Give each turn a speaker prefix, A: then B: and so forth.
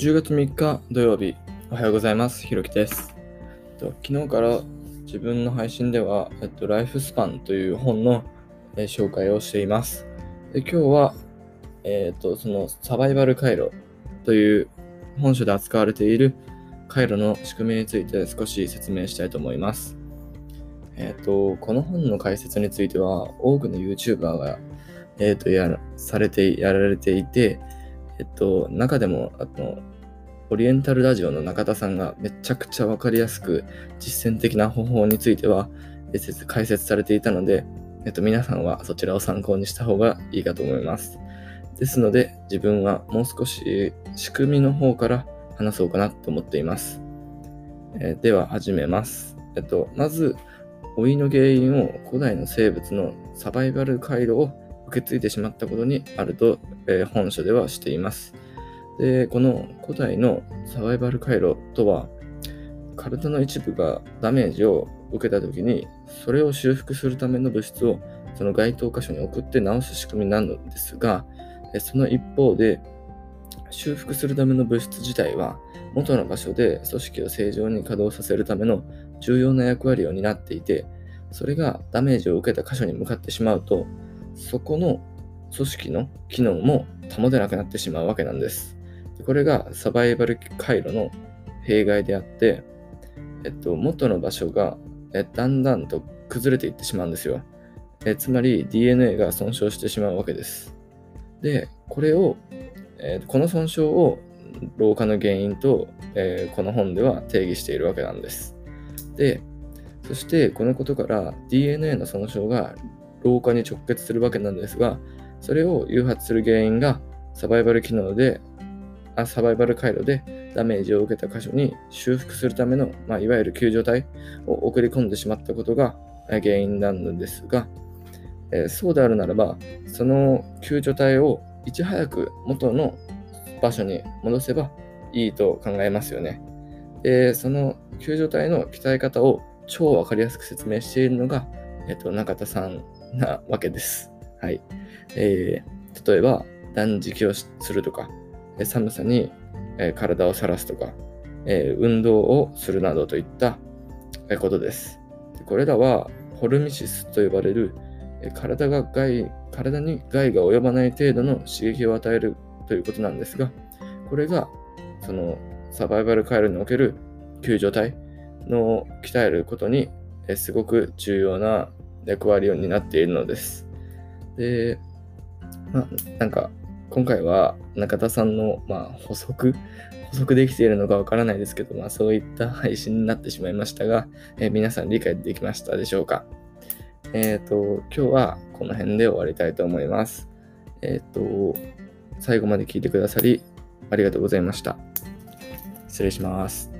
A: 10月3日土曜日、おはようございます。ひろきです。昨日から自分の配信では、えっと、ライフスパンという本の、え紹介をしています。で今日は、えっと、そのサバイバル回路という本書で扱われている回路の仕組みについて少し説明したいと思います。えっと、この本の解説については、多くの YouTuber が、えっと、やらされて、やられていて、えっと、中でも、あの、オリエンタルラジオの中田さんがめちゃくちゃわかりやすく実践的な方法については解説されていたので、えっと、皆さんはそちらを参考にした方がいいかと思います。ですので、自分はもう少し仕組みの方から話そうかなと思っています。えーでは始めます。えっと、まず、老いの原因を古代の生物のサバイバル回路を受け継いでしまったことにあると、えー本書ではしています。で、この古代のサバイバル回路とは、体の一部がダメージを受けたときに、それを修復するための物質をその該当箇所に送って治す仕組みなのですが、その一方で、修復するための物質自体は、元の場所で組織を正常に稼働させるための重要な役割を担っていて、それがダメージを受けた箇所に向かってしまうと、そこの組織の機能も保てなくなってしまうわけなんです。これがサバイバル回路の弊害であって、えっと、元の場所がえだんだんと崩れていってしまうんですよ。えつまり DNA が損傷してしまうわけです。で、これを、えーこの損傷を老化の原因と、えこの本では定義しているわけなんです。で、そしてこのことから DNA の損傷が老化に直結するわけなんですが、それを誘発する原因がサバイバル機能で、サバイバル回路でダメージを受けた箇所に修復するための、まあ、いわゆる救助隊を送り込んでしまったことが原因なのですが、えーそうであるならば、その救助隊をいち早く元の場所に戻せばいいと考えますよね。で、その救助隊の鍛え方を超わかりやすく説明しているのが、えっと、中田さんなわけです。はい。えー例えば、断食をするとか、寒さに、体をさらすとか、運動をするなどといったことです。これらは、ホルミシスと呼ばれる、体が害体に害が及ばない程度の刺激を与えるということなんですが、これが、そのサバイバル回路における救助隊の鍛えることに、すごく重要な役割を担っているのです。で、まあ、なんか、今回は中田さんの、まあ、補足、補足できているのかわからないですけど、まあ、そういった配信になってしまいましたが、えー皆さん理解できましたでしょうか？えっ、と、今日はこの辺で終わりたいと思います。えっ、と、最後まで聞いてくださり、ありがとうございました。失礼します。